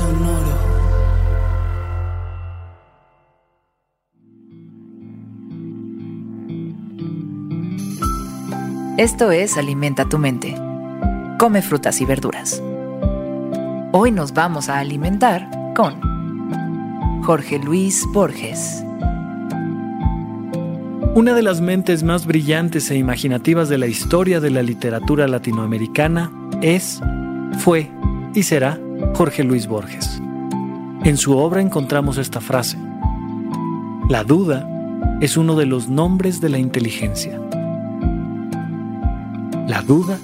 Sonoro. Esto es Alimenta tu mente. Come frutas y verduras. Hoy nos vamos a alimentar con Jorge Luis Borges. Una de las mentes más brillantes e imaginativas de la historia de la literatura latinoamericana es, fue y será Jorge Luis Borges. En su obra encontramos esta frase. La duda es uno de los nombres de la inteligencia. La duda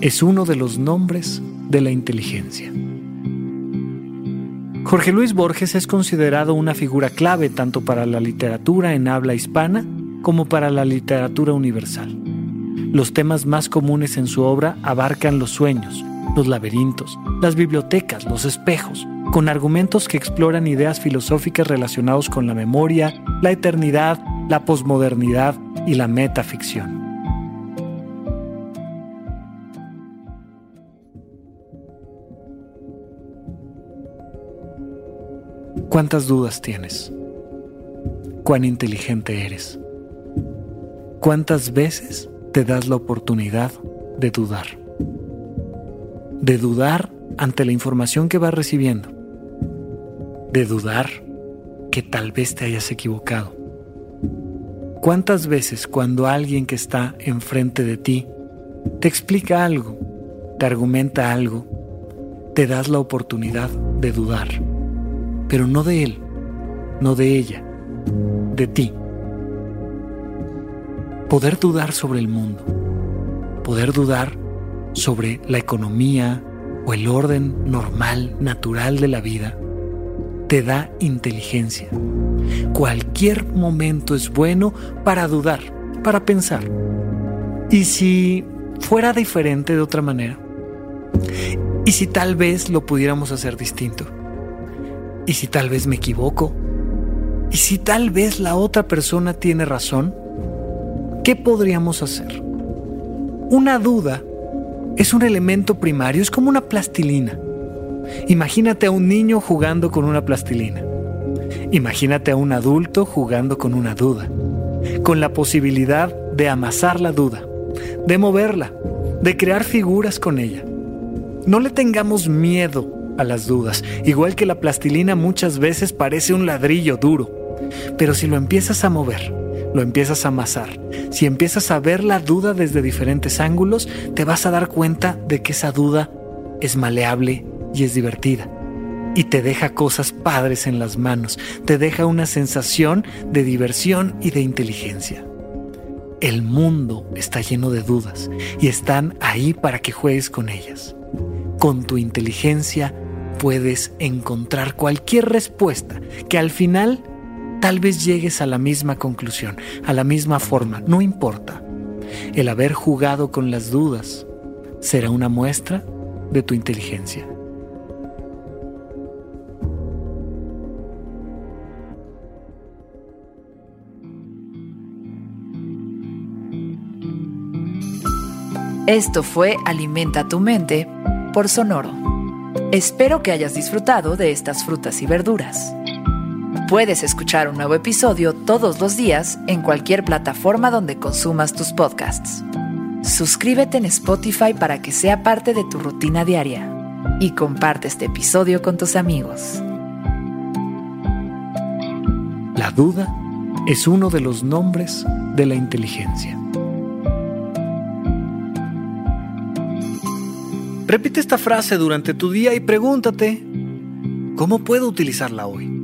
es uno de los nombres de la inteligencia. Jorge Luis Borges es considerado una figura clave tanto para la literatura en habla hispana como para la literatura universal. Los temas más comunes en su obra abarcan los sueños, los laberintos, las bibliotecas, los espejos, con argumentos que exploran ideas filosóficas relacionados con la memoria, la eternidad, la posmodernidad y la metaficción. ¿Cuántas dudas tienes? ¿Cuán inteligente eres? ¿Cuántas veces te das la oportunidad de dudar? De dudar ante la información que vas recibiendo. De dudar que tal vez te hayas equivocado. ¿Cuántas veces cuando alguien que está enfrente de ti te explica algo, te argumenta algo, te das la oportunidad de dudar? Pero no de él, no de ella, de ti. Poder dudar sobre el mundo, poder dudar sobre la economía o el orden normal, natural de la vida, te da inteligencia. Cualquier momento es bueno para dudar, para pensar. ¿Y si fuera diferente de otra manera? ¿Y si tal vez lo pudiéramos hacer distinto? ¿Y si tal vez me equivoco? ¿Y si tal vez la otra persona tiene razón? ¿Qué podríamos hacer? Una duda es un elemento primario, es como una plastilina. Imagínate a un niño jugando con una plastilina. Imagínate a un adulto jugando con una duda, con la posibilidad de amasar la duda, de moverla, de crear figuras con ella. No le tengamos miedo a las dudas, igual que la plastilina muchas veces parece un ladrillo duro, pero si lo empiezas a mover, lo empiezas a amasar, si empiezas a ver la duda desde diferentes ángulos, te vas a dar cuenta de que esa duda es maleable y es divertida. Y te deja cosas padres en las manos, te deja una sensación de diversión y de inteligencia. El mundo está lleno de dudas y están ahí para que juegues con ellas. Con tu inteligencia puedes encontrar cualquier respuesta que al final tal vez llegues a la misma conclusión, a la misma forma, no importa. El haber jugado con las dudas será una muestra de tu inteligencia. Esto fue Alimenta tu mente por Sonoro. Espero que hayas disfrutado de estas frutas y verduras. Puedes escuchar un nuevo episodio todos los días en cualquier plataforma donde consumas tus podcasts. Suscríbete en Spotify para que sea parte de tu rutina diaria y comparte este episodio con tus amigos. La duda es uno de los nombres de la inteligencia. Repite esta frase durante tu día y pregúntate, ¿cómo puedo utilizarla hoy?